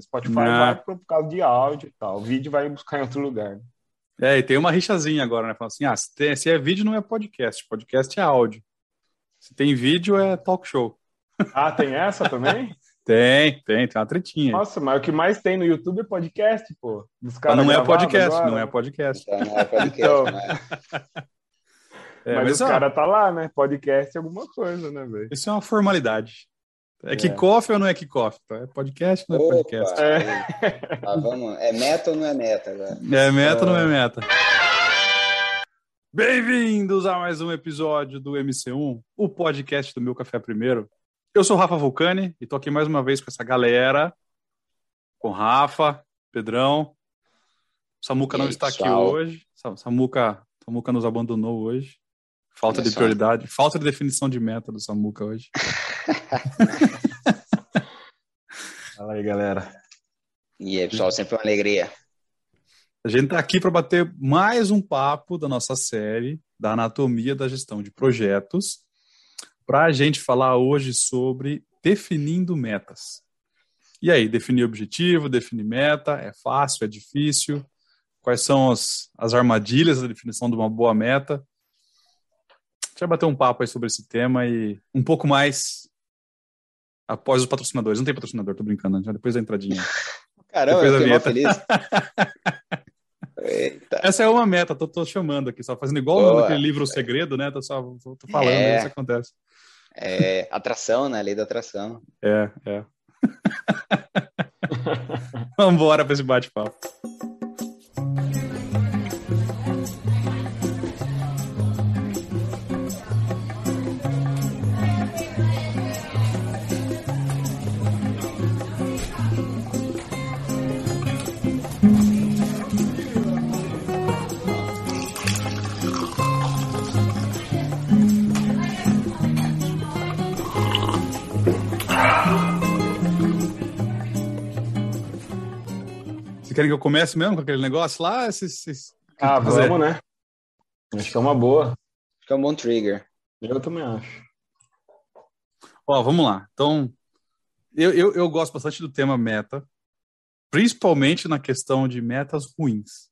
Spotify não. vai por causa de áudio e tal. O vídeo vai buscar em outro lugar. É, e tem uma rixazinha agora, né? Falando assim, ah, se, tem, se é vídeo não é podcast, podcast é áudio. Se tem vídeo é talk show. Ah, tem essa também? tem, tem, tem uma tretinha. Nossa, mas o que mais tem no YouTube é podcast, pô. Mas não é podcast, agora. não é podcast. Então, não é podcast, então... né? É, mas, mas o ó, cara tá lá, né? Podcast é alguma coisa, né, velho? Isso é uma formalidade. É, é. kickoff ou não é kickoff? É podcast ou não é Opa, podcast? É. Ah, vamos. é meta ou não é meta agora? É meta ou não é meta? Bem-vindos a mais um episódio do MC1, o podcast do Meu Café Primeiro. Eu sou o Rafa Vulcani e tô aqui mais uma vez com essa galera, com Rafa, Pedrão. Samuca não está aqui hoje. Samuca, Samuca nos abandonou hoje. Falta Olha de prioridade, falta de definição de meta do Samuca hoje. Fala aí, galera. E aí, pessoal, sempre uma alegria. A gente está aqui para bater mais um papo da nossa série da anatomia da gestão de projetos, para a gente falar hoje sobre definindo metas. E aí, definir objetivo, definir meta, é fácil, é difícil? Quais são as, as armadilhas da definição de uma boa meta? Gente vai bater um papo aí sobre esse tema e um pouco mais após os patrocinadores. Não tem patrocinador, tô brincando, já depois da entradinha. Caramba, depois eu fiquei feliz. Essa é uma meta, tô, tô chamando aqui, só fazendo igual Boa. naquele livro O Segredo, né? Tô só tô, tô falando, é, isso acontece. É atração, né? Lei da atração. É, é. Vamos embora para esse bate-papo. Querem que eu comece mesmo com aquele negócio lá? Esses, esses... Ah, vamos, né? Acho que é uma boa. Acho que é um bom trigger. Eu também acho. Ó, vamos lá. Então, eu, eu, eu gosto bastante do tema meta, principalmente na questão de metas ruins.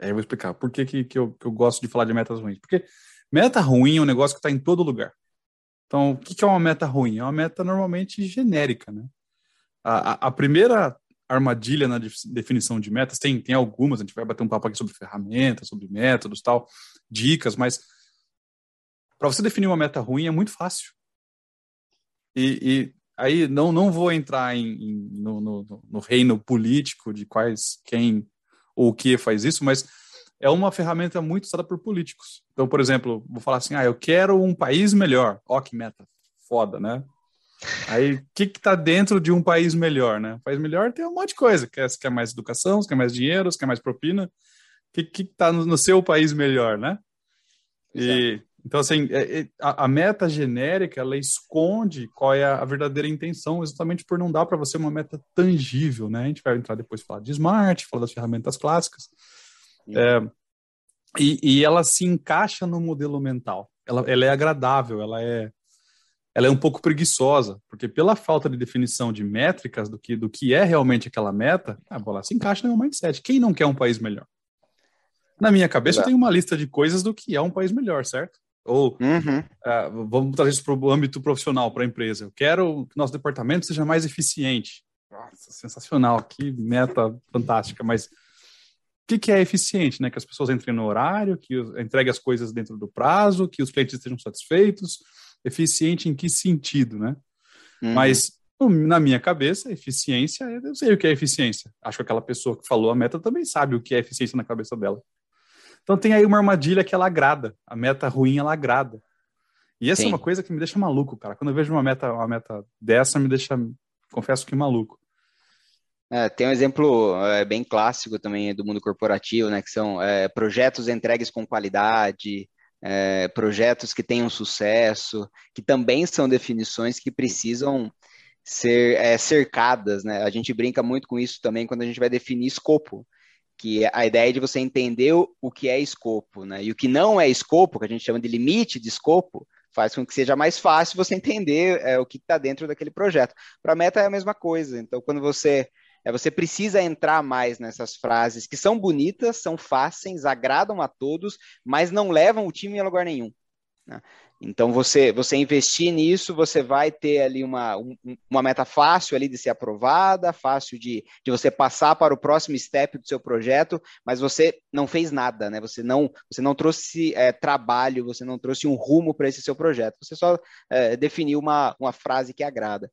Aí eu vou explicar por que, que, que, eu, que eu gosto de falar de metas ruins. Porque meta ruim é um negócio que está em todo lugar. Então, o que, que é uma meta ruim? É uma meta normalmente genérica, né? A, a, a primeira armadilha na definição de metas. Tem, tem algumas, a gente vai bater um papo aqui sobre ferramentas, sobre métodos, tal, dicas, mas para você definir uma meta ruim é muito fácil. E, e aí não, não vou entrar em, em no, no, no, reino político de quais, quem ou o que faz isso, mas é uma ferramenta muito usada por políticos. Então, por exemplo, vou falar assim, ah, eu quero um país melhor. Ó, que meta foda, né? Aí, o que está dentro de um país melhor, né? Um país melhor tem um monte de coisa. Quer, quer mais educação, quer mais dinheiro, quer mais propina. O que está no, no, seu país melhor, né? E, então, assim, é, é, a, a, meta genérica, ela esconde qual é a, a verdadeira intenção, exatamente por não dar para você uma meta tangível, né? A gente vai entrar depois falar de smart, falar das ferramentas clássicas. É, e, e, ela se encaixa no modelo mental. Ela, ela é agradável, ela é ela é um pouco preguiçosa, porque pela falta de definição de métricas do que, do que é realmente aquela meta, a bola se encaixa no meu mindset. Quem não quer um país melhor? Na minha cabeça, eu tenho uma lista de coisas do que é um país melhor, certo? Ou uhum. uh, vamos trazer isso para o âmbito profissional, para a empresa. Eu quero que nosso departamento seja mais eficiente. Nossa, sensacional, que meta fantástica, mas o que, que é eficiente? Né? Que as pessoas entrem no horário, que entreguem as coisas dentro do prazo, que os clientes estejam satisfeitos, eficiente em que sentido, né? Uhum. Mas na minha cabeça, eficiência, eu sei o que é eficiência. Acho que aquela pessoa que falou a meta também sabe o que é eficiência na cabeça dela. Então tem aí uma armadilha que ela agrada. A meta ruim ela agrada. E essa Sim. é uma coisa que me deixa maluco, cara. Quando eu vejo uma meta, uma meta dessa, me deixa, confesso que maluco. É, tem um exemplo é, bem clássico também do mundo corporativo, né? Que são é, projetos entregues com qualidade, é, projetos que tenham sucesso, que também são definições que precisam ser é, cercadas, né? A gente brinca muito com isso também quando a gente vai definir escopo, que a ideia é de você entender o que é escopo, né? E o que não é escopo, que a gente chama de limite de escopo, faz com que seja mais fácil você entender é, o que está dentro daquele projeto. Para a meta é a mesma coisa. Então, quando você é você precisa entrar mais nessas frases que são bonitas, são fáceis, agradam a todos, mas não levam o time a lugar nenhum. Né? Então, você, você investir nisso, você vai ter ali uma, um, uma meta fácil ali de ser aprovada, fácil de, de você passar para o próximo step do seu projeto, mas você não fez nada, né? Você não, você não trouxe é, trabalho, você não trouxe um rumo para esse seu projeto, você só é, definiu uma, uma frase que agrada.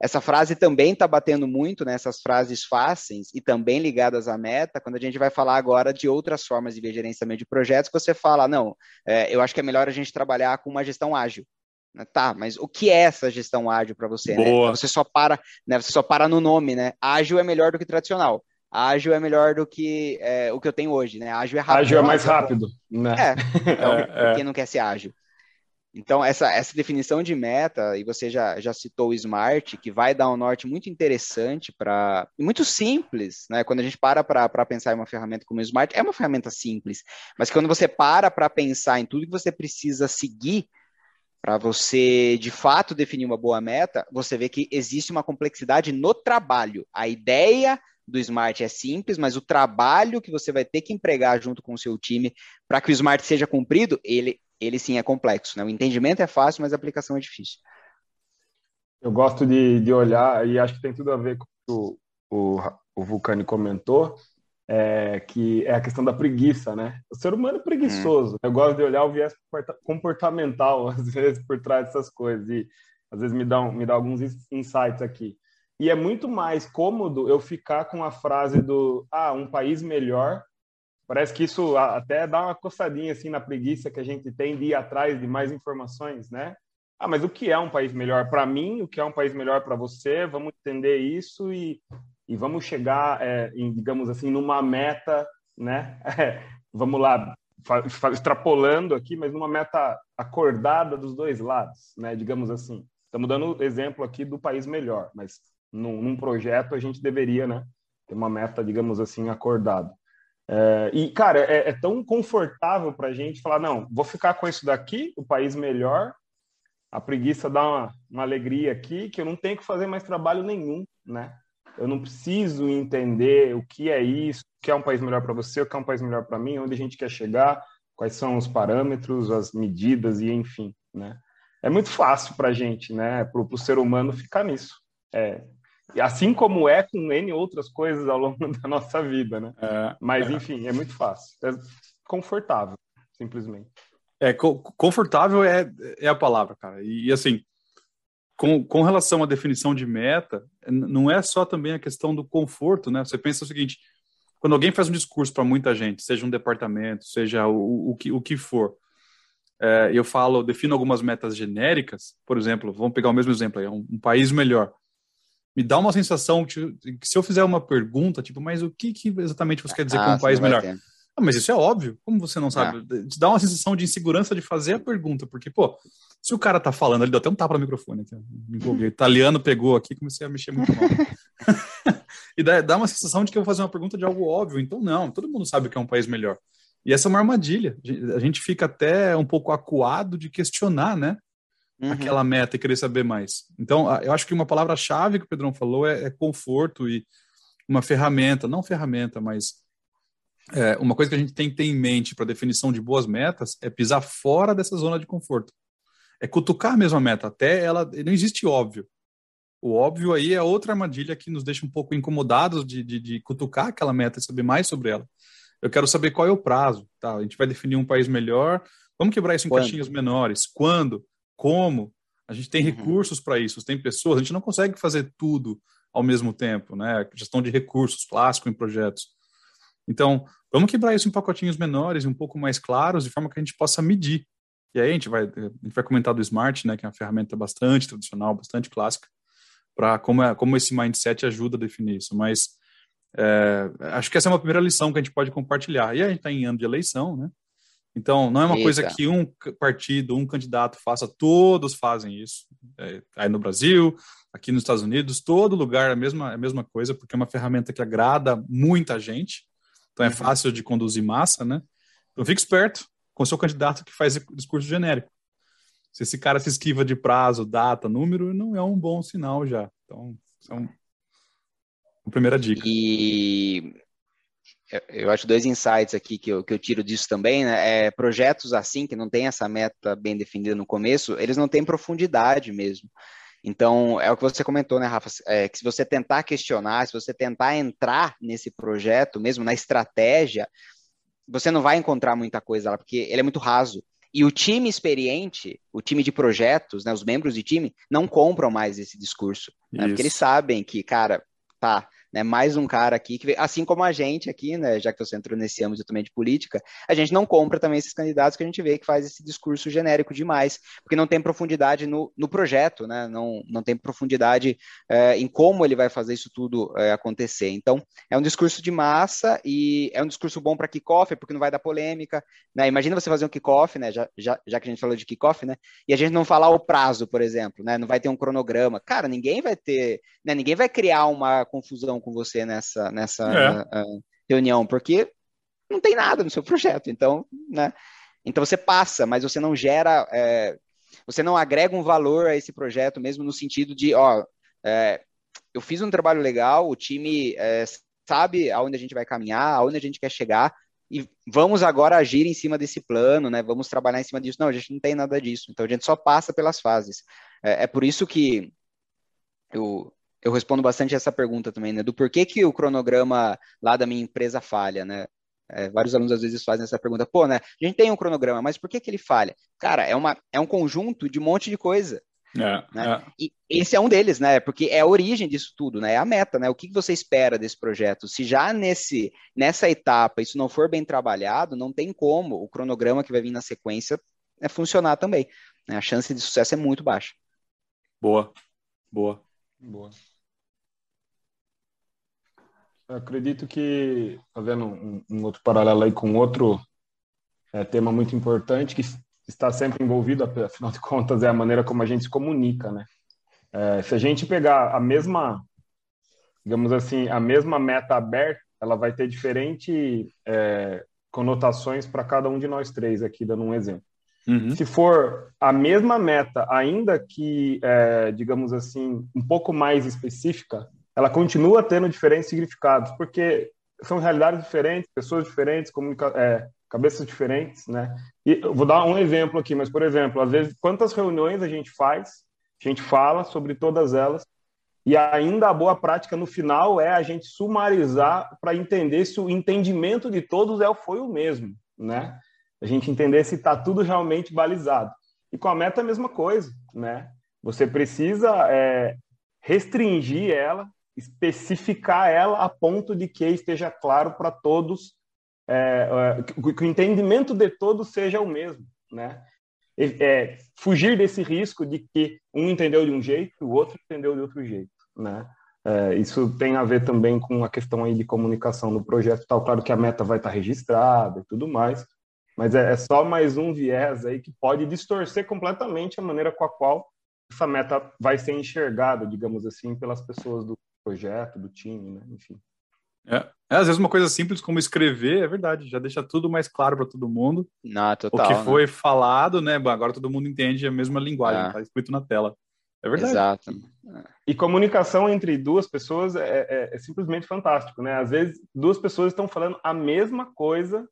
Essa frase também está batendo muito nessas né, frases fáceis e também ligadas à meta, quando a gente vai falar agora de outras formas de gerenciamento de projetos, você fala, não, é, eu acho que é melhor a gente trabalhar com uma gestão ágil. Né, tá, mas o que é essa gestão ágil para você? Né? Você só para, né? Você só para no nome, né? Ágil é melhor do que tradicional. Ágil é melhor do que é, o que eu tenho hoje, né? Ágil é rápido. Ágil é mais rápido, né? É, então, é, é. quem não quer ser ágil? Então, essa, essa definição de meta, e você já, já citou o Smart, que vai dar um norte muito interessante para. muito simples, né? Quando a gente para para pensar em uma ferramenta como o Smart, é uma ferramenta simples, mas quando você para para pensar em tudo que você precisa seguir para você de fato definir uma boa meta, você vê que existe uma complexidade no trabalho. A ideia do Smart é simples, mas o trabalho que você vai ter que empregar junto com o seu time para que o Smart seja cumprido, ele ele sim é complexo. Né? O entendimento é fácil, mas a aplicação é difícil. Eu gosto de, de olhar, e acho que tem tudo a ver com o, o, o Vulcani comentou, é, que é a questão da preguiça, né? O ser humano é preguiçoso. Hum. Eu gosto de olhar o viés comportamental, às vezes, por trás dessas coisas. E às vezes me dá, me dá alguns insights aqui. E é muito mais cômodo eu ficar com a frase do ah, um país melhor Parece que isso até dá uma coçadinha assim na preguiça que a gente tem de ir atrás de mais informações, né? Ah, mas o que é um país melhor para mim? O que é um país melhor para você? Vamos entender isso e, e vamos chegar, é, em, digamos assim, numa meta, né? É, vamos lá, extrapolando aqui, mas numa meta acordada dos dois lados, né? Digamos assim. Estamos dando exemplo aqui do país melhor, mas num, num projeto a gente deveria, né? Ter uma meta, digamos assim, acordada. É, e, cara, é, é tão confortável para a gente falar: não, vou ficar com isso daqui, o país melhor, a preguiça dá uma, uma alegria aqui, que eu não tenho que fazer mais trabalho nenhum, né? Eu não preciso entender o que é isso, o que é um país melhor para você, o que é um país melhor para mim, onde a gente quer chegar, quais são os parâmetros, as medidas e enfim, né? É muito fácil para a gente, né? Para o ser humano ficar nisso. É, Assim como é com N outras coisas ao longo da nossa vida, né? É, Mas, é. enfim, é muito fácil. É confortável, simplesmente. É, confortável é, é a palavra, cara. E, e, assim, com, com relação à definição de meta, não é só também a questão do conforto, né? Você pensa o seguinte, quando alguém faz um discurso para muita gente, seja um departamento, seja o, o, que, o que for, é, eu falo, defino algumas metas genéricas, por exemplo, vamos pegar o mesmo exemplo aí, um, um país melhor me dá uma sensação que, que, se eu fizer uma pergunta, tipo, mas o que, que exatamente você quer dizer ah, com um país melhor? Ah, mas isso é óbvio. Como você não sabe? Ah. Te dá uma sensação de insegurança de fazer a pergunta, porque, pô, se o cara tá falando, ele deu até um tapa no microfone aqui, me. O italiano pegou aqui, comecei a mexer muito mal. e dá, dá uma sensação de que eu vou fazer uma pergunta de algo óbvio. Então, não, todo mundo sabe que é um país melhor. E essa é uma armadilha. A gente fica até um pouco acuado de questionar, né? Uhum. aquela meta e querer saber mais. Então, eu acho que uma palavra-chave que o Pedrão falou é, é, conforto e uma ferramenta, não ferramenta, mas é, uma coisa que a gente tem que ter em mente para definição de boas metas é pisar fora dessa zona de conforto. É cutucar a mesma meta, até ela. Não existe óbvio. O óbvio aí é outra armadilha que nos deixa um pouco incomodados de, de, de cutucar aquela meta e saber mais sobre ela. Eu quero saber qual é o prazo, tá? A gente vai definir um país melhor. Vamos quebrar isso em Quando? caixinhas menores. Quando? Como, a gente tem uhum. recursos para isso, tem pessoas, a gente não consegue fazer tudo ao mesmo tempo, né? Gestão de recursos, clássico em projetos. Então, vamos quebrar isso em pacotinhos menores e um pouco mais claros, de forma que a gente possa medir. E aí a gente vai, a gente vai comentar do Smart, né, que é uma ferramenta bastante tradicional, bastante clássica, para como, é, como esse mindset ajuda a definir isso. Mas é, acho que essa é uma primeira lição que a gente pode compartilhar. E a gente está em ano de eleição, né? Então, não é uma Eita. coisa que um partido, um candidato faça, todos fazem isso. É, aí no Brasil, aqui nos Estados Unidos, todo lugar é a mesma, é a mesma coisa, porque é uma ferramenta que agrada muita gente. Então, é uhum. fácil de conduzir massa, né? Então, fique esperto com o seu candidato que faz discurso genérico. Se esse cara se esquiva de prazo, data, número, não é um bom sinal já. Então, são... A primeira dica. E eu acho dois insights aqui que eu, que eu tiro disso também, né? É, projetos assim, que não tem essa meta bem definida no começo, eles não têm profundidade mesmo. Então, é o que você comentou, né, Rafa? É, que se você tentar questionar, se você tentar entrar nesse projeto, mesmo na estratégia, você não vai encontrar muita coisa lá, porque ele é muito raso. E o time experiente, o time de projetos, né, os membros de time, não compram mais esse discurso. Né, porque eles sabem que, cara, tá, né? Mais um cara aqui que, assim como a gente aqui, né? Já que você entrou nesse âmbito também de política, a gente não compra também esses candidatos que a gente vê que faz esse discurso genérico demais, porque não tem profundidade no, no projeto, né? Não, não tem profundidade é, em como ele vai fazer isso tudo é, acontecer. Então, é um discurso de massa e é um discurso bom para kickoff, porque não vai dar polêmica, né? Imagina você fazer um kickoff, né? Já, já, já que a gente falou de kickoff, né? E a gente não falar o prazo, por exemplo, né? Não vai ter um cronograma. Cara, ninguém vai ter, né? Ninguém vai criar uma confusão com você nessa, nessa é. uh, reunião, porque não tem nada no seu projeto. Então, né? Então você passa, mas você não gera, é, você não agrega um valor a esse projeto, mesmo no sentido de, ó, é, eu fiz um trabalho legal, o time é, sabe aonde a gente vai caminhar, aonde a gente quer chegar, e vamos agora agir em cima desse plano, né? Vamos trabalhar em cima disso. Não, a gente não tem nada disso. Então a gente só passa pelas fases. É, é por isso que eu, eu respondo bastante essa pergunta também, né? Do porquê que o cronograma lá da minha empresa falha, né? É, vários alunos às vezes fazem essa pergunta, pô, né? A gente tem um cronograma, mas por que, que ele falha? Cara, é, uma, é um conjunto de um monte de coisa. É, né? é. E esse é um deles, né? Porque é a origem disso tudo, né? É a meta, né? O que você espera desse projeto? Se já nesse, nessa etapa isso não for bem trabalhado, não tem como o cronograma que vai vir na sequência é funcionar também. Né? A chance de sucesso é muito baixa. Boa, boa. Boa. Eu acredito que, fazendo um, um, outro paralelo aí com outro é, tema muito importante, que está sempre envolvido, afinal de contas, é a maneira como a gente se comunica, né? É, se a gente pegar a mesma, digamos assim, a mesma meta aberta, ela vai ter diferente é, conotações para cada um de nós três aqui, dando um exemplo. Uhum. Se for a mesma meta, ainda que, é, digamos assim, um pouco mais específica, ela continua tendo diferentes significados, porque são realidades diferentes, pessoas diferentes, comunica é, cabeças diferentes, né? E eu vou dar um exemplo aqui, mas, por exemplo, às vezes, quantas reuniões a gente faz, a gente fala sobre todas elas, e ainda a boa prática no final é a gente sumarizar para entender se o entendimento de todos é, foi o mesmo, né? A gente entender se está tudo realmente balizado. E com a meta é a mesma coisa, né? Você precisa é, restringir ela especificar ela a ponto de que esteja claro para todos, é, é, que o entendimento de todos seja o mesmo, né? É, fugir desse risco de que um entendeu de um jeito o outro entendeu de outro jeito, né? É, isso tem a ver também com a questão aí de comunicação no projeto, tal. Claro que a meta vai estar registrada e tudo mais, mas é, é só mais um viés aí que pode distorcer completamente a maneira com a qual essa meta vai ser enxergada, digamos assim, pelas pessoas do, projeto, do time, né? Enfim. É. é. às vezes uma coisa simples como escrever, é verdade, já deixa tudo mais claro para todo mundo. Não, total, o que foi né? falado, né? Agora todo mundo entende a mesma linguagem, está é. escrito na tela. É verdade. Exato. E comunicação entre duas pessoas é, é, é, simplesmente fantástico, né? Às vezes duas pessoas estão falando a mesma coisa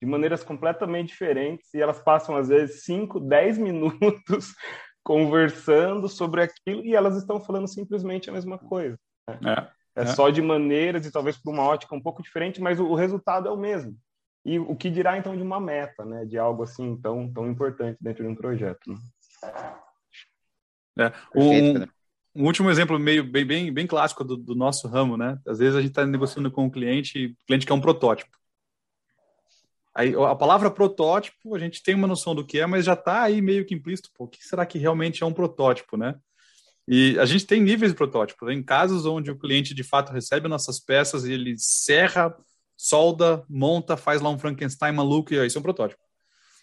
de maneiras completamente diferentes e elas passam às vezes 5, 10 minutos conversando sobre aquilo e elas estão falando simplesmente a mesma coisa. É, é, é, só de maneiras e talvez por uma ótica um pouco diferente, mas o, o, resultado é o mesmo. E o que dirá então de uma meta, né? De algo assim tão, tão importante dentro de um projeto. Né? É, um, um, último exemplo meio bem, bem, bem clássico do, do nosso ramo, né? Às vezes a gente está negociando com o um cliente, e o cliente quer um protótipo. Aí, a palavra protótipo, a gente tem uma noção do que é, mas já está aí meio que implícito. Pô, o que será que realmente é um protótipo, né? E a gente tem níveis de protótipo. Em casos onde o cliente de fato recebe nossas peças e ele serra, solda, monta, faz lá um Frankenstein maluco e aí isso é um protótipo.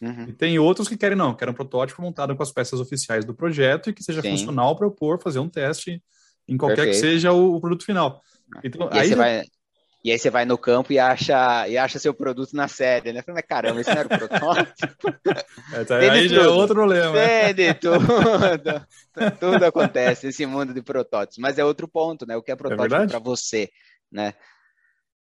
Uhum. E tem outros que querem não, querem um protótipo montado com as peças oficiais do projeto e que seja Sim. funcional para eu pôr, fazer um teste em qualquer Perfeito. que seja o, o, produto final. Então, e aí, aí você vai e aí você vai no campo e acha, e acha seu produto na série, né? Mas caramba, esse não era o protótipo. É, tá, aí tudo. já é outro problema. Tem tudo. tudo acontece nesse mundo de protótipos. Mas é outro ponto, né? O que é protótipo é para você? né?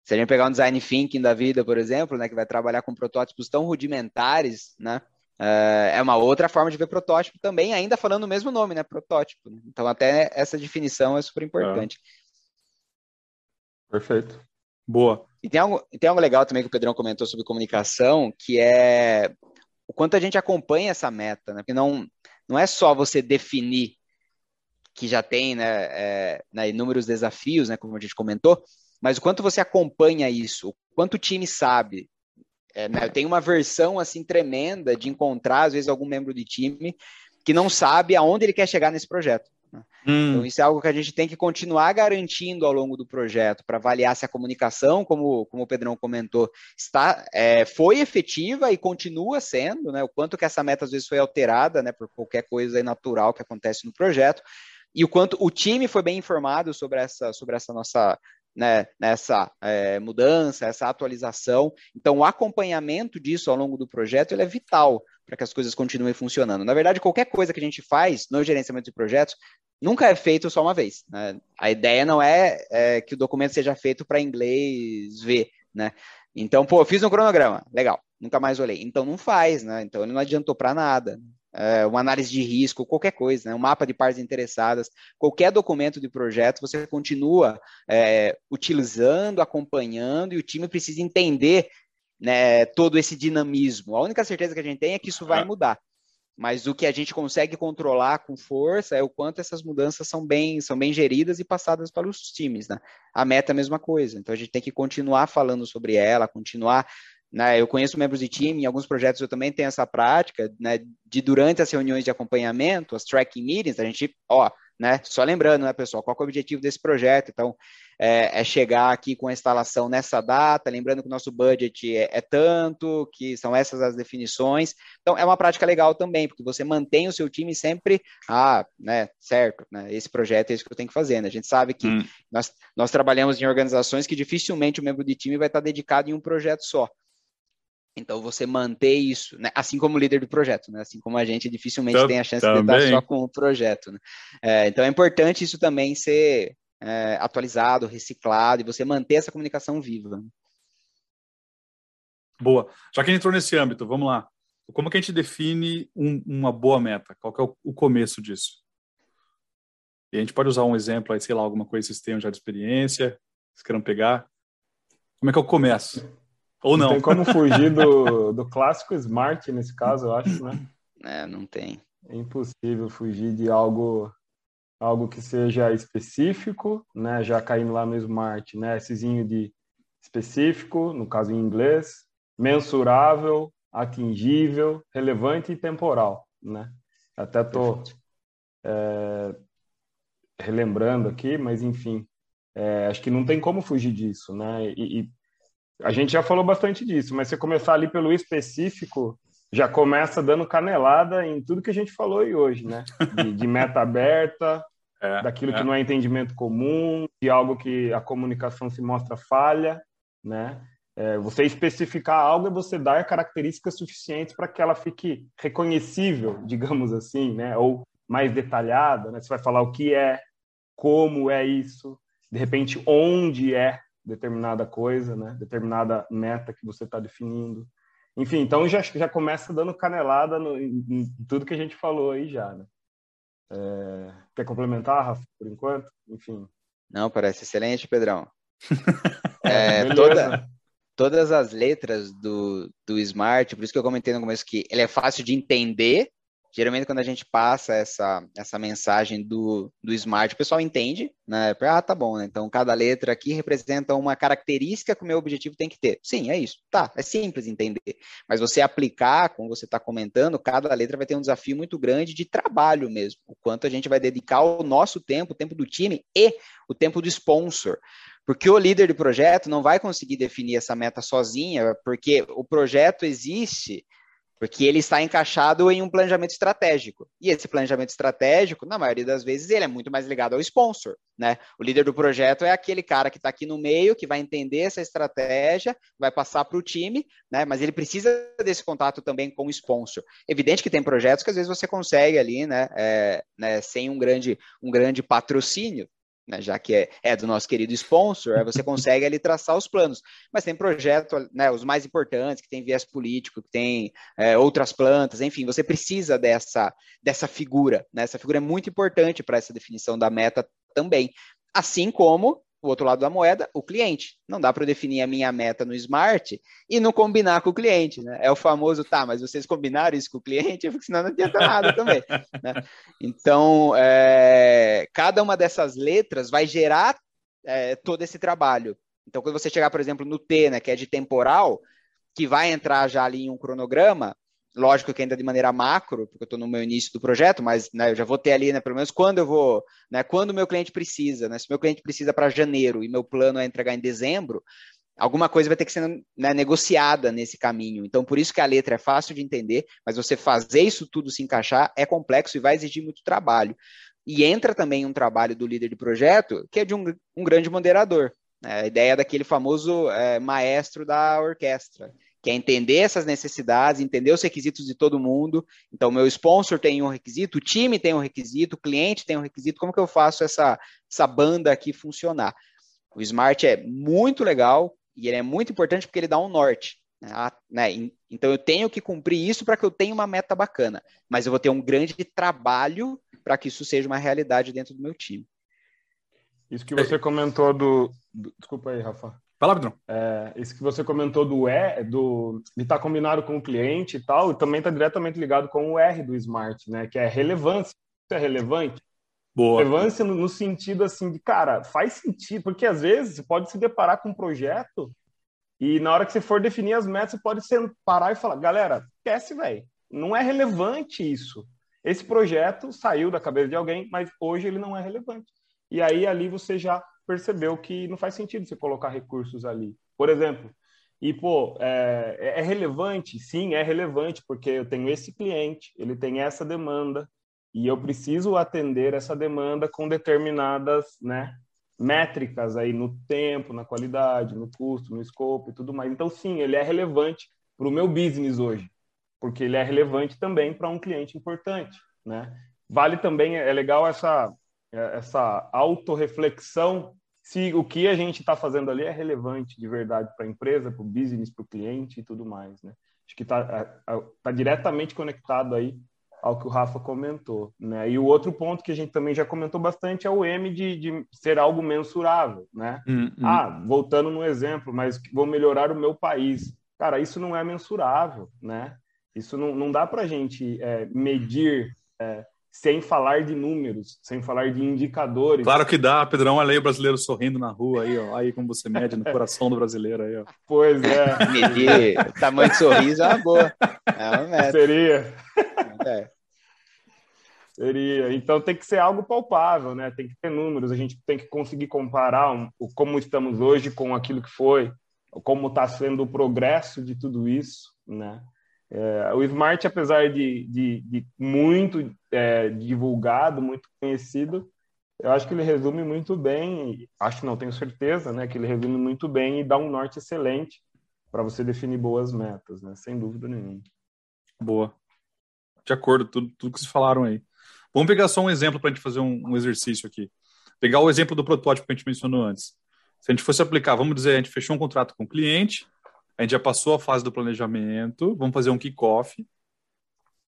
Se a gente pegar um design thinking da vida, por exemplo, né, que vai trabalhar com protótipos tão rudimentares, né, é, é uma outra forma de ver protótipo também, ainda falando o mesmo nome, né, protótipo. Né? Então, até essa definição é super importante. É. Perfeito. Boa. E tem algo, tem algo legal também que o Pedrão comentou sobre comunicação, que é o quanto a gente acompanha essa meta, né? Porque não, não é só você definir que já tem né, é, né, inúmeros desafios, né, como a gente comentou, mas o quanto você acompanha isso, o quanto o time sabe. É, né, eu tenho uma versão assim tremenda de encontrar, às vezes, algum membro de time que não sabe aonde ele quer chegar nesse projeto. Né? Hum. Então, isso é algo que a gente tem que continuar garantindo ao longo do projeto para avaliar se a comunicação, como, como o Pedrão comentou, está, é, foi efetiva e continua sendo, né? O quanto que essa meta às vezes foi alterada, né, por qualquer coisa natural que acontece no projeto, e o quanto o time foi bem informado sobre essa, sobre essa nossa né, nessa é, mudança, essa atualização. Então, o acompanhamento disso ao longo do projeto ele é vital para que as coisas continuem funcionando. Na verdade, qualquer coisa que a gente faz no gerenciamento de projetos nunca é feito só uma vez. Né? A ideia não é, é, que o documento seja feito para inglês ver, né? Então, pô, fiz um cronograma, legal, nunca mais olhei. Então não faz, né? Então ele não adiantou para nada é, uma análise de risco, qualquer coisa, né, um mapa de partes interessadas, qualquer documento de projeto, você continua é, utilizando, acompanhando, e o time precisa entender né, todo esse dinamismo. A única certeza que a gente tem é que isso vai mudar. Mas o que a gente consegue controlar com força é o quanto essas mudanças são bem, são bem geridas e passadas para os times. Né? A meta é a mesma coisa. Então a gente tem que continuar falando sobre ela, continuar né, eu conheço membros de time, em alguns projetos eu também tenho essa prática, né, de durante as reuniões de acompanhamento, as tracking meetings, a gente, ó, né, só lembrando, né, pessoal, qual é o objetivo desse projeto? Então, é, é, chegar aqui com a instalação nessa data, lembrando que o nosso budget é, é, tanto, que são essas as definições. Então, é uma prática legal também, porque você mantém o seu time sempre, ah, né, certo, né, esse projeto é isso que eu tenho que fazer, né? A gente sabe que hum. nós, nós trabalhamos em organizações que dificilmente o membro de time vai estar dedicado em um projeto só. Então, você manter isso, né? assim como o líder do projeto, né? assim como a gente dificilmente tem a chance também. de estar só com o projeto. Né? É, então, é importante isso também ser é, atualizado, reciclado, e você manter essa comunicação viva. Boa. Já que a gente entrou nesse âmbito, vamos lá. Como que a gente define um, uma boa meta? Qual que é o, o, começo disso? E a gente pode usar um exemplo aí, sei lá, alguma coisa que vocês tenham já de experiência, vocês queiram pegar. Como é que eu começo? Ou não. Não tem como fugir do, do clássico smart nesse caso, eu acho, né? É, não tem. É impossível fugir de algo algo que seja específico, né? Já caindo lá no smart, né? Essezinho de específico, no caso em inglês, mensurável, atingível, relevante e temporal, né? Até tô é, relembrando aqui, mas enfim, é, acho que não tem como fugir disso, né? E, e a gente já falou bastante disso, mas se começar ali pelo específico, já começa dando canelada em tudo que a gente falou aí hoje, né? De, de meta aberta, é, daquilo é. que não é entendimento comum, de algo que a comunicação se mostra falha, né? É, você especificar algo é você dar características suficientes para que ela fique reconhecível, digamos assim, né? Ou mais detalhada, né? Você vai falar o que é, como é isso, de repente onde é determinada coisa, né? determinada meta que você está definindo. Enfim, então já, já começa dando canelada no, em, em, tudo que a gente falou aí já. Né? É, quer complementar, Rafa, por enquanto? Enfim. Não, parece excelente, Pedrão. é, toda, todas as letras do, do Smart, por isso que eu comentei no começo que ele é fácil de entender geralmente quando a gente passa essa, essa mensagem do, do Smart, o pessoal entende, né? Ah, tá bom, né? Então cada letra aqui representa uma característica que o meu objetivo tem que ter. Sim, é isso. Tá, é simples entender. Mas você aplicar, como você está comentando, cada letra vai ter um desafio muito grande de trabalho mesmo. O quanto a gente vai dedicar o nosso tempo, o tempo do time e o tempo do sponsor. Porque o líder do projeto não vai conseguir definir essa meta sozinha, porque o projeto existe porque ele está encaixado em um planejamento estratégico. E esse planejamento estratégico, na maioria das vezes, ele é muito mais ligado ao sponsor, né? O líder do projeto é aquele cara que está aqui no meio, que vai entender essa estratégia, vai passar para o time, né? Mas ele precisa desse contato também com o sponsor. Evidente que tem projetos que às vezes você consegue ali, né? É, né sem um grande, um grande patrocínio, né, já que é, é, do nosso querido sponsor, você consegue ali traçar os planos. Mas tem projeto, né, os mais importantes, que tem viés político, que tem é, outras plantas, enfim, você precisa dessa, dessa figura. Né? Essa figura é muito importante para essa definição da meta também. Assim como o outro lado da moeda, o cliente. Não dá para definir a minha meta no Smart e não combinar com o cliente, né? É o famoso, tá, mas vocês combinaram isso com o cliente, porque senão não adianta nada também. Né? Então, é, cada uma dessas letras vai gerar é, todo esse trabalho. Então, quando você chegar, por exemplo, no T, né, que é de temporal, que vai entrar já ali em um cronograma, lógico que ainda de maneira macro, porque eu estou no meu início do projeto, mas né, eu já vou ter ali, né, pelo menos quando eu vou, né, quando o meu cliente precisa, né, se meu cliente precisa para janeiro e meu plano é entregar em dezembro, alguma coisa vai ter que ser né, negociada nesse caminho. Então, por isso que a letra é fácil de entender, mas você fazer isso tudo se encaixar é complexo e vai exigir muito trabalho. E entra também um trabalho do líder de projeto, que é de um, um grande moderador. Né, a ideia daquele famoso é, maestro da orquestra que é entender essas necessidades, entender os requisitos de todo mundo. Então, meu sponsor tem um requisito, o time tem um requisito, o cliente tem um requisito, como que eu faço essa, essa banda aqui funcionar? O Smart é muito legal e ele é muito importante porque ele dá um norte. Né? Ah, né? Então, eu tenho que cumprir isso para que eu tenha uma meta bacana, mas eu vou ter um grande trabalho para que isso seja uma realidade dentro do meu time. Isso que você comentou do... do... Desculpa aí, Rafa. Fala, Pedro. É, isso que você comentou do E, do, de estar tá combinado com o cliente e tal, também está diretamente ligado com o R do Smart, né? Que é relevância. Isso é relevante? Boa. Relevância no, no, sentido assim de, cara, faz sentido, porque às vezes você pode se deparar com um projeto e na hora que você for definir as metas, você pode parar e falar, galera, esquece, velho. Não é relevante isso. Esse projeto saiu da cabeça de alguém, mas hoje ele não é relevante. E aí ali você já percebeu que não faz sentido você colocar recursos ali. Por exemplo, e, pô, é, é, relevante? Sim, é relevante, porque eu tenho esse cliente, ele tem essa demanda, e eu preciso atender essa demanda com determinadas né, métricas aí no tempo, na qualidade, no custo, no escopo e tudo mais. Então, sim, ele é relevante para o meu business hoje, porque ele é relevante também para um cliente importante, né? Vale também, é legal essa, essa autorreflexão se o que a gente está fazendo ali é relevante de verdade para a empresa, para o business, para o cliente e tudo mais, né? Acho que está tá diretamente conectado aí ao que o Rafa comentou, né? E o outro ponto que a gente também já comentou bastante é o M de, de ser algo mensurável, né? Hum, hum. Ah, voltando no exemplo, mas vou melhorar o meu país. Cara, isso não é mensurável, né? Isso não, não dá para a gente é, medir é, sem falar de números, sem falar de indicadores. Claro que dá, Pedrão, olha aí o brasileiro sorrindo na rua aí, ó. Aí como você mede no coração do brasileiro aí, ó. Pois é. Medir tamanho de sorriso é uma boa. É uma meta. Seria. É. Seria. Então tem que ser algo palpável, né? Tem que ter números, a gente tem que conseguir comparar um, como estamos hoje com aquilo que foi, como está sendo o progresso de tudo isso, né? É, o Smart, apesar de, de, de muito é, divulgado, muito conhecido, eu acho que ele resume muito bem, acho não, tenho certeza, né, que ele resume muito bem e dá um norte excelente para você definir boas metas, né, sem dúvida nenhuma. Boa. De acordo, tudo, tudo que vocês falaram aí. Vamos pegar só um exemplo para a gente fazer um, um exercício aqui. Pegar o exemplo do protótipo que a gente mencionou antes. Se a gente fosse aplicar, vamos dizer, a gente fechou um contrato com o cliente, a gente já passou a fase do planejamento, vamos fazer um kickoff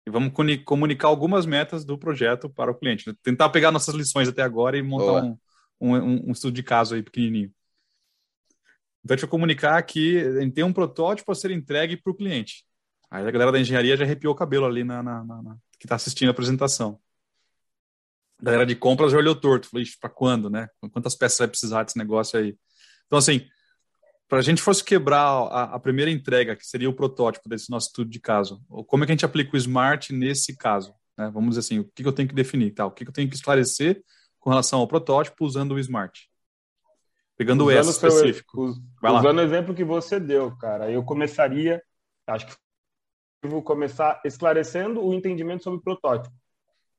e vamos comunicar algumas metas do projeto para o cliente. Tentar pegar nossas lições até agora e montar um, um, um, estudo de caso aí pequenininho. Então, a gente vai comunicar que a gente tem um protótipo a ser entregue para o cliente. Aí a galera da engenharia já arrepiou o cabelo ali na, na, na, na que está assistindo a apresentação. A galera de compras já olhou torto. Falei, para quando, né? Quantas peças vai precisar desse negócio aí? Então, assim, para a gente fosse quebrar a, a, primeira entrega, que seria o protótipo desse nosso estudo de caso, como é que a gente aplica o Smart nesse caso? Né? Vamos dizer assim, o que, que eu tenho que definir, tá? o que, que eu tenho que esclarecer com relação ao protótipo usando o Smart? Pegando usando o S específico. Us, usando o exemplo que você deu, cara, eu começaria, acho que vou começar esclarecendo o entendimento sobre o protótipo.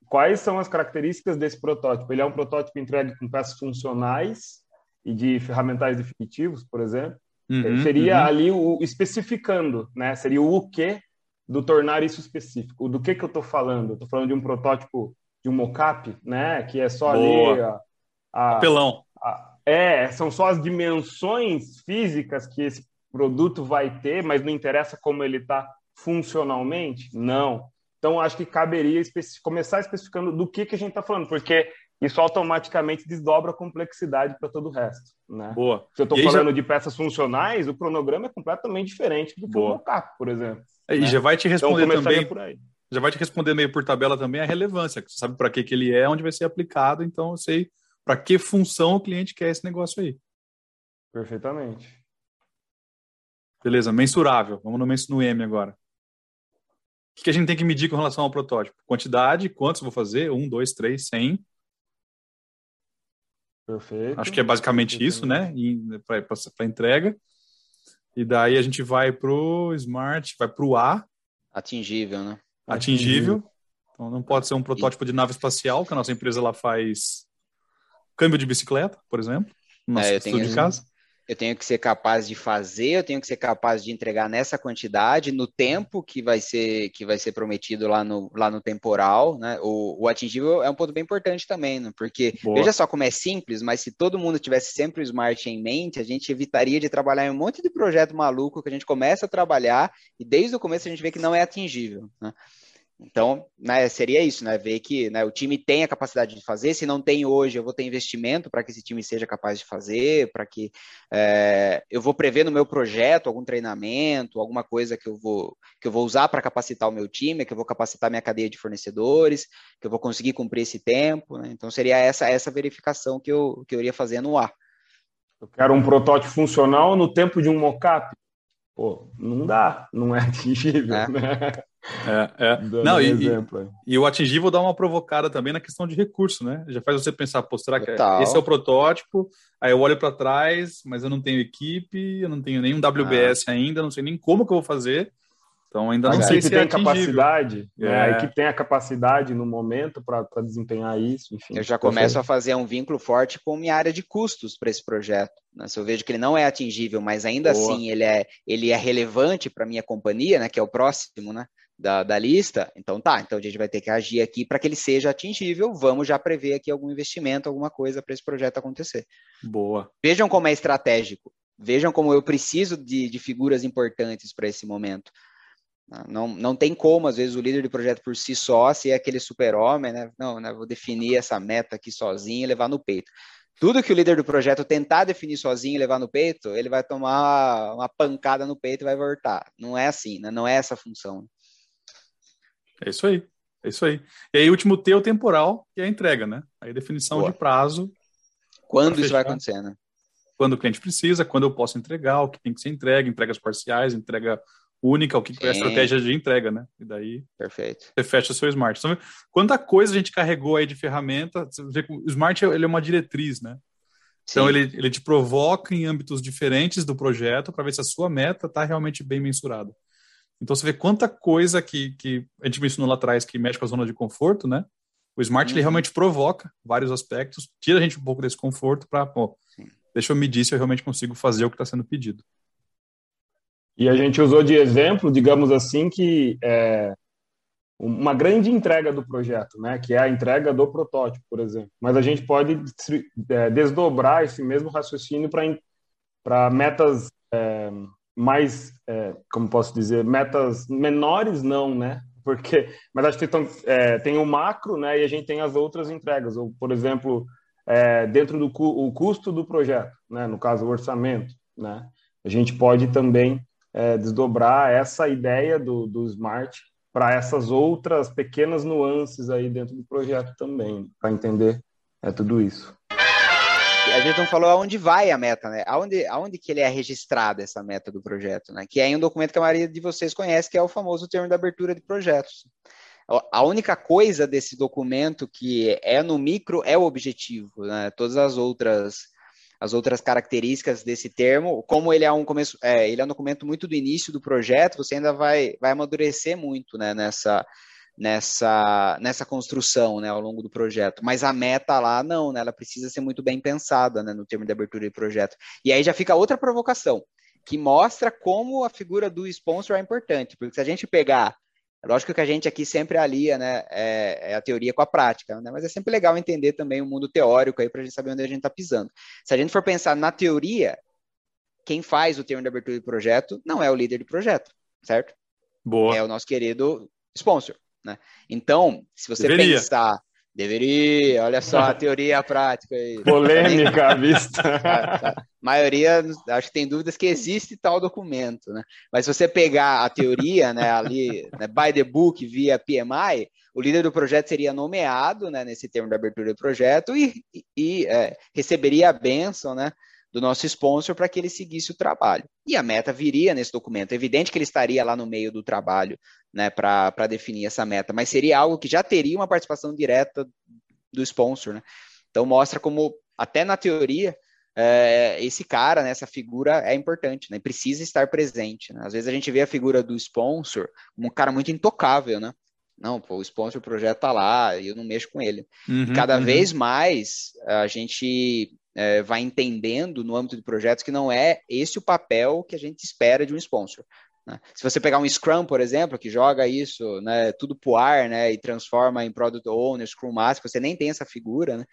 Quais são as características desse protótipo? Ele é um protótipo entregue com peças funcionais, e de ferramentais definitivos, por exemplo, uhum, seria uhum. ali o especificando, né? Seria o que do tornar isso específico. Do que que eu estou falando? Estou falando de um protótipo de um mockup, né? Que é só Boa. ali a. A, é, são só as dimensões físicas que esse produto vai ter, mas não interessa como ele está funcionalmente? Não. Então, acho que caberia começar especificando do que, que a gente está falando, porque isso automaticamente desdobra a complexidade para todo o resto. Né? Boa. Se eu estou falando já... de peças funcionais, o cronograma é completamente diferente do que Boa. o mockup, por exemplo. É, e né? já vai te então, responder então, também. Por aí. Já vai te responder meio por tabela também a relevância. Você sabe para que, que ele é, onde vai ser aplicado, então eu sei para que função o cliente quer esse negócio aí. Perfeitamente. Beleza, mensurável. Vamos no, no M agora. O que a gente tem que medir com relação ao protótipo? Quantidade, quantos vou fazer? Um, dois, três, cem. Perfeito. Acho que é basicamente Perfeito. isso, né? Para entrega. E daí a gente vai para o Smart, vai para o A. Atingível, né? Atingível. Então não pode ser um protótipo de nave espacial, que a nossa empresa lá faz câmbio de bicicleta, por exemplo. No nosso é, eu tenho, de casa eu tenho que ser capaz de fazer, eu tenho que ser capaz de entregar nessa quantidade, no tempo que vai ser que vai ser prometido lá no, lá no temporal, né? O, o atingível é um ponto bem importante também, né? Porque Boa. veja só como é simples, mas se todo mundo tivesse sempre o smart em mente, a gente evitaria de trabalhar em um monte de projeto maluco que a gente começa a trabalhar e desde o começo a gente vê que não é atingível, né? Então, né, seria isso, né? Ver que né, o time tem a capacidade de fazer. Se não tem hoje, eu vou ter investimento para que esse time seja capaz de fazer, para que é, eu vou prever no meu projeto algum treinamento, alguma coisa que eu vou que eu vou usar para capacitar o meu time, que eu vou capacitar minha cadeia de fornecedores, que eu vou conseguir cumprir esse tempo. Né? Então, seria essa essa verificação que eu, que eu iria fazer no ar. Eu quero um protótipo funcional no tempo de um mockup. Pô, não dá, não é atingível, é. né? É, é. Não, um e, e, o atingível dá uma provocada também na questão de recurso, né? Já faz você pensar, pô, será que Total. esse é o protótipo? Aí eu olho para trás, mas eu não tenho equipe, eu não tenho nenhum WBS ah. ainda, não sei nem como que eu vou fazer. Então ainda a não sei se tem é capacidade, é. né? a equipe tem a capacidade no momento para desempenhar isso, enfim. Eu já começo a fazer um vínculo forte com minha área de custos para esse projeto. Né? Se eu vejo que ele não é atingível, mas ainda Boa. assim ele é, ele é relevante para minha companhia, né? Que é o próximo, né? Da, da lista, então tá, então a gente vai ter que agir aqui para que ele seja atingível, vamos já prever aqui algum investimento, alguma coisa para esse projeto acontecer. Boa. Vejam como é estratégico, vejam como eu preciso de, de figuras importantes para esse momento. Não, não tem como, às vezes, o líder de projeto por si só ser aquele super-homem, né? Não, né? vou definir essa meta aqui sozinho e levar no peito. Tudo que o líder do projeto tentar definir sozinho e levar no peito, ele vai tomar uma pancada no peito e vai voltar. Não é assim, né? não é essa a função. É isso aí. É isso aí. E aí, o último T é o temporal, que é a entrega, né? Aí, definição Boa. de prazo. Quando isso vai acontecer, né? Quando o cliente precisa, quando eu posso entregar, o que tem que ser entregue, entregas parciais, entrega única, o que, que é a estratégia de entrega, né? E daí Perfeito. você fecha o seu smart. Então, quanta coisa a gente carregou aí de ferramenta, você vê que o smart ele é uma diretriz, né? Então ele, ele te provoca em âmbitos diferentes do projeto para ver se a sua meta está realmente bem mensurada. Então você vê quanta coisa que, que a gente mencionou lá atrás que mexe com a zona de conforto, né? O Smart uhum. ele realmente provoca vários aspectos, tira a gente um pouco desse conforto para, pô, deixa eu medir se eu realmente consigo fazer o que está sendo pedido. E a gente usou de exemplo, digamos assim, que é uma grande entrega do projeto, né? Que é a entrega do protótipo, por exemplo. Mas a gente pode é, desdobrar esse mesmo raciocínio para metas é, mais, é, como posso dizer, metas menores não, né? Porque, mas acho que tem, é, tem o macro, né? E a gente tem as outras entregas, ou por exemplo, é, dentro do cu, o custo do projeto, né? No caso, o orçamento, né? A gente pode também é, desdobrar essa ideia do, do smart para essas outras pequenas nuances aí dentro do projeto também, para entender é tudo isso a gente não falou aonde vai a meta, né? Aonde, aonde que ele é registrado essa meta do projeto, né? Que é em um documento que a maioria de vocês conhece, que é o famoso termo de abertura de projetos. A única coisa desse documento que é no micro é o objetivo, né? Todas as outras as outras características desse termo, como ele é um começo, é, ele é um documento muito do início do projeto, você ainda vai vai amadurecer muito, né? Nessa nessa, nessa construção né, ao longo do projeto. Mas a meta lá, não, né, ela precisa ser muito bem pensada né, no termo de abertura de projeto. E aí já fica outra provocação, que mostra como a figura do sponsor é importante, porque se a gente pegar Lógico que a gente aqui sempre alia né, é, é a teoria com a prática, né, mas é sempre legal entender também o mundo teórico aí para a gente saber onde a gente está pisando. Se a gente for pensar na teoria, quem faz o termo de abertura de projeto não é o líder de projeto, certo? Boa. É o nosso querido sponsor. Né? Então, se você Deveria. pensar Deveria, olha só a teoria a prática aí. Polêmica à vista. A maioria, acho que tem dúvidas que existe tal documento, né? Mas se você pegar a teoria, né, ali, né, by the book, via PMI, o líder do projeto seria nomeado, né, nesse termo de abertura do projeto e, e, é, receberia a benção, né, do nosso sponsor para que ele seguisse o trabalho. E a meta viria nesse documento. É evidente que ele estaria lá no meio do trabalho né, para definir essa meta, mas seria algo que já teria uma participação direta do sponsor. Né? Então mostra como, até na teoria, é, esse cara, né, essa figura é importante, né, precisa estar presente. Né? Às vezes a gente vê a figura do sponsor como um cara muito intocável, né? Não, pô, o sponsor do projeto tá lá eu não mexo com ele. Uhum, Cada uhum. vez mais a gente é, vai entendendo no âmbito de projetos que não é esse o papel que a gente espera de um sponsor. Né? Se você pegar um Scrum, por exemplo, que joga isso né, tudo pro ar né, e transforma em Product Owner, Scrum Master, você nem tem essa figura, né?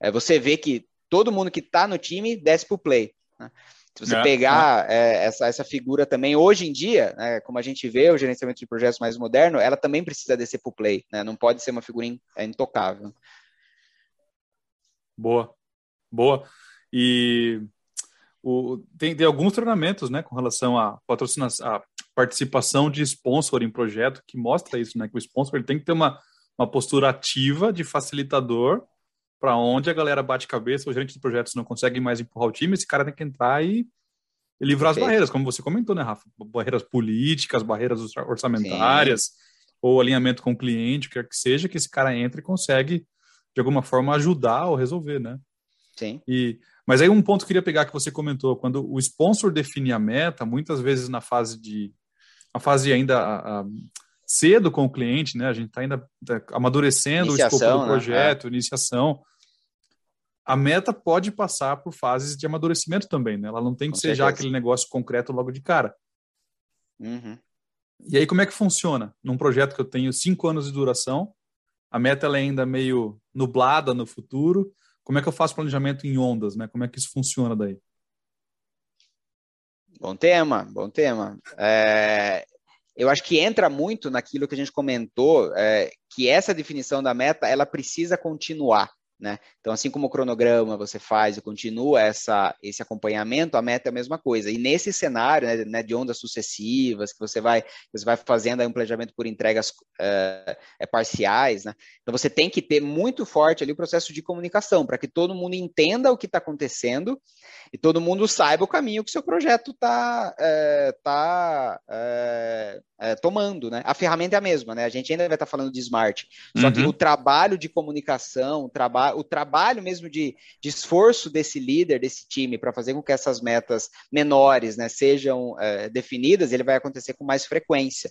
é, você vê que todo mundo que está no time desce pro play. Né? Se você É, pegar é, essa, essa figura também, hoje em dia, né, como a gente vê o gerenciamento de projetos mais moderno, ela também precisa descer para o play, né, não pode ser uma figura in, é, intocável. Boa, boa. E o, tem, tem alguns treinamentos, né, com relação à patrocinação, à participação de sponsor em projeto que mostra isso, né, que o sponsor ele tem que ter uma, uma postura ativa de facilitador para onde a galera bate cabeça, o gerente de projetos não consegue mais empurrar o time, esse cara tem que entrar e, livrar as Perfeito. barreiras, como você comentou, né, Rafa? Barreiras políticas, barreiras orçamentárias, ou alinhamento com o cliente, quer que seja, que esse cara entre e consegue, de alguma forma, ajudar ou resolver, né? Sim, E, mas aí um ponto que eu queria pegar que você comentou, quando o sponsor define a meta, muitas vezes na fase de a fase ainda a, a, cedo com o cliente, né? A gente está ainda tá amadurecendo o escopo Iniciação, do né? projeto, iniciação. A meta pode passar por fases de amadurecimento também, né? Ela não tem que Com ser já certeza. aquele negócio concreto logo de cara. Uhum. E aí, como é que funciona? Num projeto que eu tenho cinco anos de duração, a meta é ainda meio nublada no futuro. Como é que eu faço planejamento em ondas, né? Como é que isso funciona daí? Bom tema, bom tema. É, eu acho que entra muito naquilo que a gente comentou, é, que essa definição da meta, ela precisa continuar. Né? Então, assim como o cronograma você faz e continua essa, esse acompanhamento, a meta é a mesma coisa. E nesse cenário né, né, de ondas sucessivas, que você vai, você vai fazendo um planejamento por entregas é, é, parciais, né? então você tem que ter muito forte ali o processo de comunicação, para que todo mundo entenda o que está acontecendo e todo mundo saiba o caminho que o seu projeto está é, tá, é, tomando. Né? A ferramenta é a mesma, né? a gente ainda vai estar tá falando de smart, só Uhum. que o trabalho de comunicação, o, o trabalho mesmo de, de esforço desse líder, desse time, para fazer com que essas metas menores né, sejam é, definidas, ele vai acontecer com mais frequência.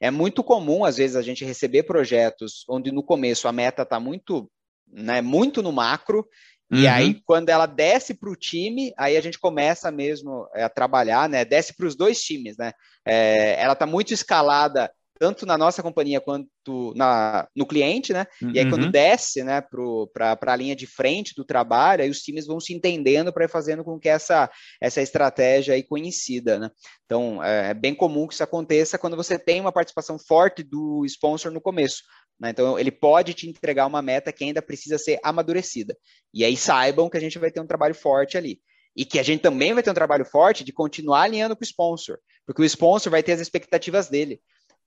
É muito comum, às vezes, a gente receber projetos onde no começo a meta está muito, né, muito no macro, e Uhum. aí, quando ela desce para o time, aí a gente começa mesmo é, a trabalhar, né? Desce para os dois times, né? É, ela está muito escalada tanto na nossa companhia quanto na, no cliente, né? E aí, quando Uhum. desce, né, para a linha de frente do trabalho, aí os times vão se entendendo para ir fazendo com que essa, essa estratégia aí conhecida, né? Então, é, é bem comum que isso aconteça quando você tem uma participação forte do sponsor no começo. Né? Então, ele pode te entregar uma meta que ainda precisa ser amadurecida. E aí saibam que a gente vai ter um trabalho forte ali. E que a gente também vai ter um trabalho forte de continuar alinhando com o sponsor, porque o sponsor vai ter as expectativas dele.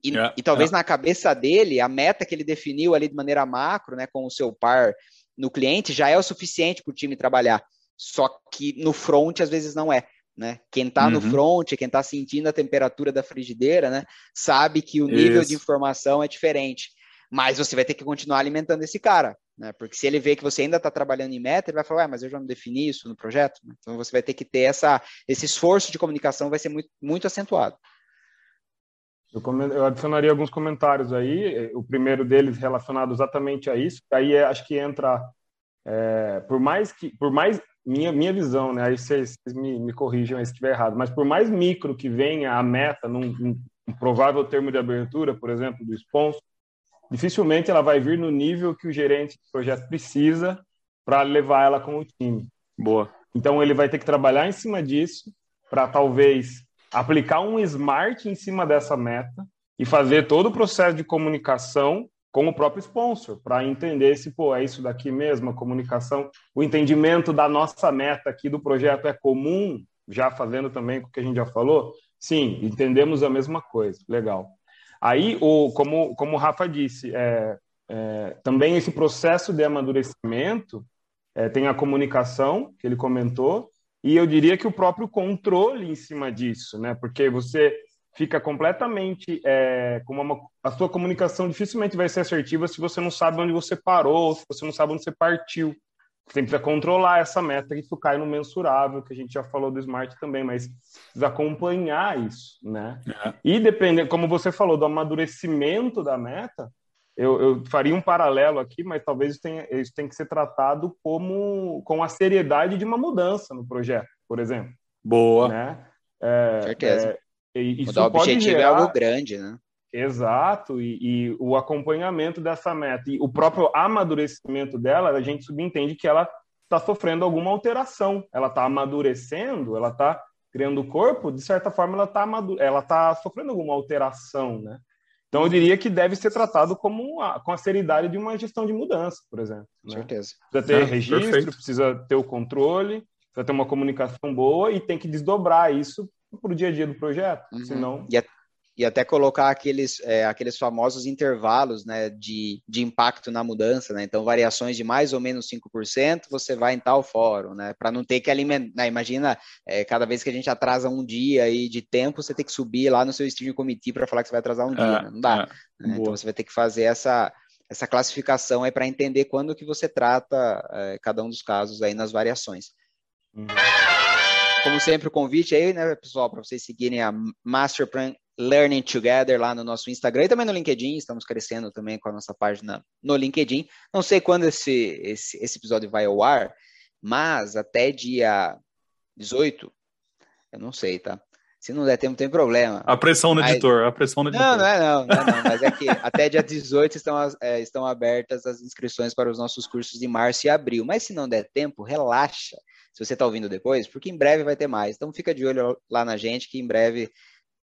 E, Yeah, e talvez na cabeça dele, a meta que ele definiu ali de maneira macro, né, com o seu par no cliente, já é o suficiente para o time trabalhar. Só que no front, às vezes, não é. Né? Quem está no Uhum. front, quem está sentindo a temperatura da frigideira, né, sabe que o nível Isso. de informação é diferente. Mas você vai ter que continuar alimentando esse cara, né? Porque se ele vê que você ainda está trabalhando em meta, ele vai falar, Ué, mas eu já não defini isso no projeto. né?" Então você vai ter que ter essa, esse esforço de comunicação vai ser muito, muito acentuado. Eu, adicionaria alguns comentários aí. O primeiro deles relacionado exatamente a isso. Aí é- acho que entra, é, por mais que, por mais minha minha visão, né? Aí vocês, vocês me, me corrijam aí se estiver errado. Mas por mais micro que venha a meta num, num- um provável termo de abertura, por exemplo, do sponsor, dificilmente ela vai vir no nível que o gerente do projeto precisa para levar ela com o time. Boa. Então ele vai ter que trabalhar em cima disso para talvez aplicar um smart em cima dessa meta e fazer todo o processo de comunicação com o próprio sponsor, para entender se, pô, é isso daqui mesmo, a comunicação, o entendimento da nossa meta aqui do projeto é comum, já fazendo também com o que a gente já falou? Sim, entendemos a mesma coisa, legal. Aí, o, como, como o Rafa disse, é, é, também esse processo de amadurecimento é, tem a comunicação, que ele comentou, e eu diria que o próprio controle em cima disso, né? Porque você fica completamente é, com uma a sua comunicação dificilmente vai ser assertiva se você não sabe onde você parou, se você não sabe onde você partiu. Você precisa controlar essa meta, isso cai no mensurável, que a gente já falou do Smart também, mas precisa acompanhar isso, né? É. E dependendo, como você falou, do amadurecimento da meta, eu, eu, faria um paralelo aqui, mas talvez isso tenha, isso tenha que ser tratado como com a seriedade de uma mudança no projeto, por exemplo. Boa. Né? É, Certeza. É, isso o objetivo é gerar... é algo grande, né? Exato, e, e, o acompanhamento dessa meta e o próprio amadurecimento dela, a gente subentende que ela está sofrendo alguma alteração, ela está amadurecendo, ela está criando o corpo, de certa forma ela está ela tá sofrendo alguma alteração, né? Então eu diria que deve ser tratado como a, com a seriedade de uma gestão de mudança, por exemplo. Com né? certeza. Precisa ter registro, perfeito. precisa ter o controle, precisa ter uma comunicação boa e tem que desdobrar isso para o dia a dia do projeto, uhum. senão... E, a, e até colocar aqueles, é, aqueles famosos intervalos né, de, de impacto na mudança, né? Então, variações de mais ou menos 5%, você vai em tal fórum, né? Para não ter que alimentar. Né, imagina, é, cada vez que a gente atrasa um dia aí de tempo, você tem que subir lá no seu stream committee para falar que você vai atrasar um é, dia. Né? Não dá. É, né? Então, você vai ter que fazer essa, essa classificação aí para entender quando que você trata é, cada um dos casos aí nas variações. Uhum. Como sempre, o convite aí, né, pessoal, para vocês seguirem a Master Plan Learning Together lá no nosso Instagram e também no LinkedIn. Estamos crescendo também com a nossa página no LinkedIn. Não sei quando esse, esse, esse episódio vai ao ar, mas até dia 18, eu não sei, tá? Se não der tempo, não tem problema. A pressão no mas... editor, a pressão no editor. Não, não é não, não, é não mas é que até dia 18 estão, é, estão abertas as inscrições para os nossos cursos de março e abril. Mas se não der tempo, relaxa se você está ouvindo depois, porque em breve vai ter mais. Então fica de olho lá na gente, que em breve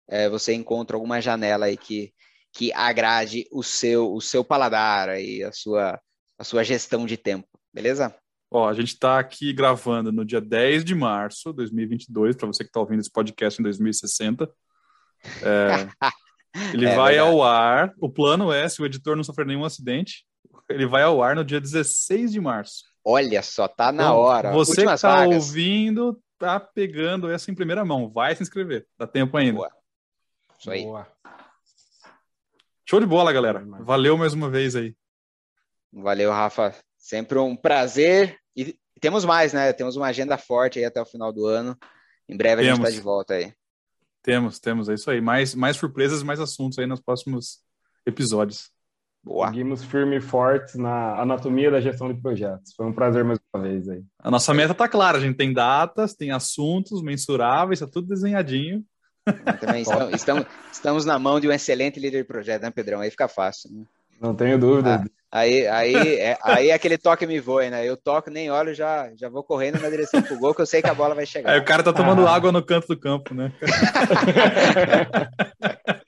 é, você encontra alguma janela aí que, que agrade o seu, o seu paladar e a sua, a sua gestão de tempo, beleza? Ó, a gente está aqui gravando no dia 10 de março de 2022, para você que está ouvindo esse podcast em 2060. É, ele é, vai verdade. ao ar. O plano é, se o editor não sofrer nenhum acidente, ele vai ao ar no dia 16 de março. Olha só, tá na então, hora. Você Últimas que tá vagas. ouvindo, tá pegando essa em primeira mão. Vai se inscrever. Dá tempo ainda. Boa. Isso aí. Boa. Show de bola, galera. Valeu mais uma vez aí. Valeu, Rafa. Sempre um prazer. E temos mais, né? Temos uma agenda forte aí até o final do ano. Em breve temos. a gente está de volta aí. Temos, temos. É isso aí. Mais, mais surpresas, mais assuntos aí nos próximos episódios. Boa. Seguimos firme e fortes na anatomia da gestão de projetos. Foi um prazer mais uma vez aí. A nossa meta está clara, a gente tem datas, tem assuntos mensuráveis, está tudo desenhadinho. Também estamos, estamos, estamos, na mão de um excelente líder de projeto, né, Pedrão? Aí fica fácil. Né? Não tenho dúvida. Ah, aí, aí, é, aí é aquele toque me voe, né? Eu toco, nem olho, já, já vou correndo na direção pro gol, que eu sei que a bola vai chegar. Aí o cara tá tomando ah. água no canto do campo, né?